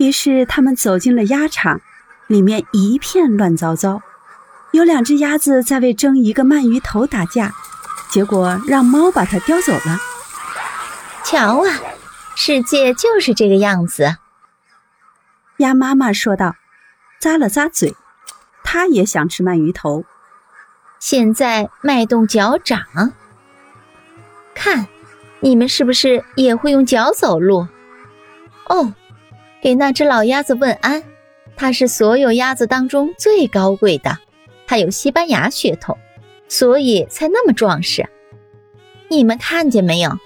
于是他们走进了鸭场，里面一片乱糟糟。有两只鸭子在为争一个鳗鱼头打架，结果让猫把它叼走了。瞧啊，世界就是这个样子。鸭妈妈说道，咂了咂嘴，它也想吃鳗鱼头。现在迈动脚掌，看，你们是不是也会用脚走路？哦，给那只老鸭子问安，它是所有鸭子当中最高贵的。它有西班牙血统，所以才那么壮实。你们看见没有？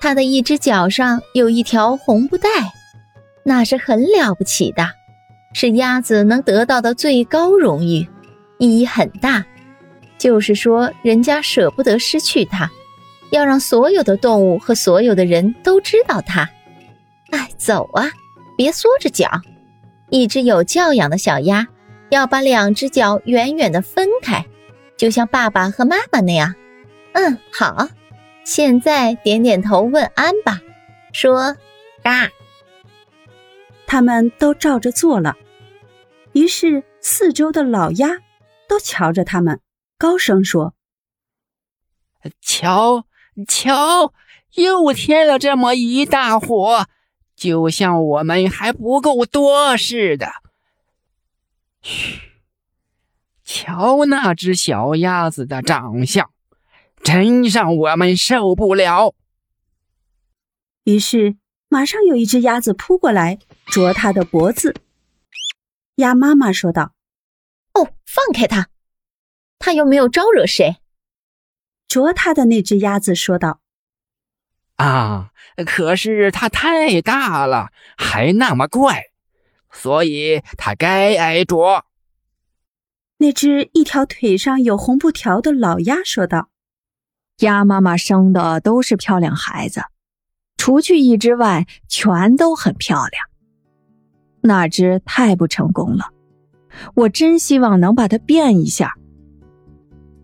它的一只脚上有一条红布带，那是很了不起的，是鸭子能得到的最高荣誉，意义很大。就是说，人家舍不得失去它，要让所有的动物和所有的人都知道它。哎，走啊，别缩着脚。一只有教养的小鸭。要把两只脚远远的分开，就像爸爸和妈妈那样。嗯，好，现在点点头问安吧，说嘎。他们都照着做了。于是四周的老鸭都瞧着他们，高声说：“瞧，瞧，又添了这么一大伙，就像我们还不够多似的。”嘘，瞧那只小鸭子的长相，真让我们受不了。于是，马上有一只鸭子扑过来啄它的脖子。鸭妈妈说道：“哦，放开它！它又没有招惹谁。”啄它的那只鸭子说道：“啊，可是它太大了，还那么怪。”所以它该挨啄。那只一条腿上有红布条的老鸭说道：“鸭妈妈生的都是漂亮孩子，除去一只外，全都很漂亮。那只太不成功了，我真希望能把它变一下。”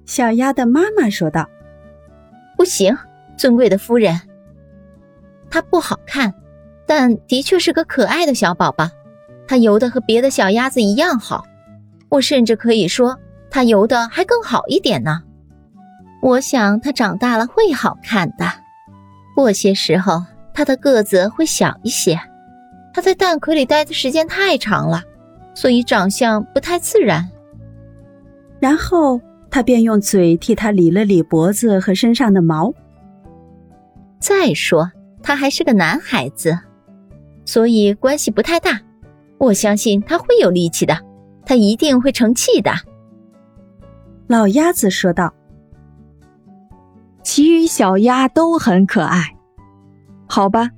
小鸭的妈妈说道：“不行，尊贵的夫人，它不好看，但的确是个可爱的小宝宝。”它游的和别的小鸭子一样好，我甚至可以说它游的还更好一点呢。我想它长大了会好看的，过些时候它的个子会小一些。它在蛋壳里待的时间太长了，所以长相不太自然。然后他便用嘴替它理了理脖子和身上的毛。再说他还是个男孩子，所以关系不太大。我相信他会有力气的，他一定会成器的。”老鸭子说道。其余小鸭都很可爱，好吧，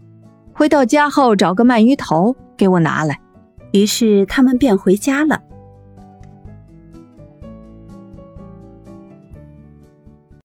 回到家后找个鳗鱼头给我拿来。于是他们便回家了。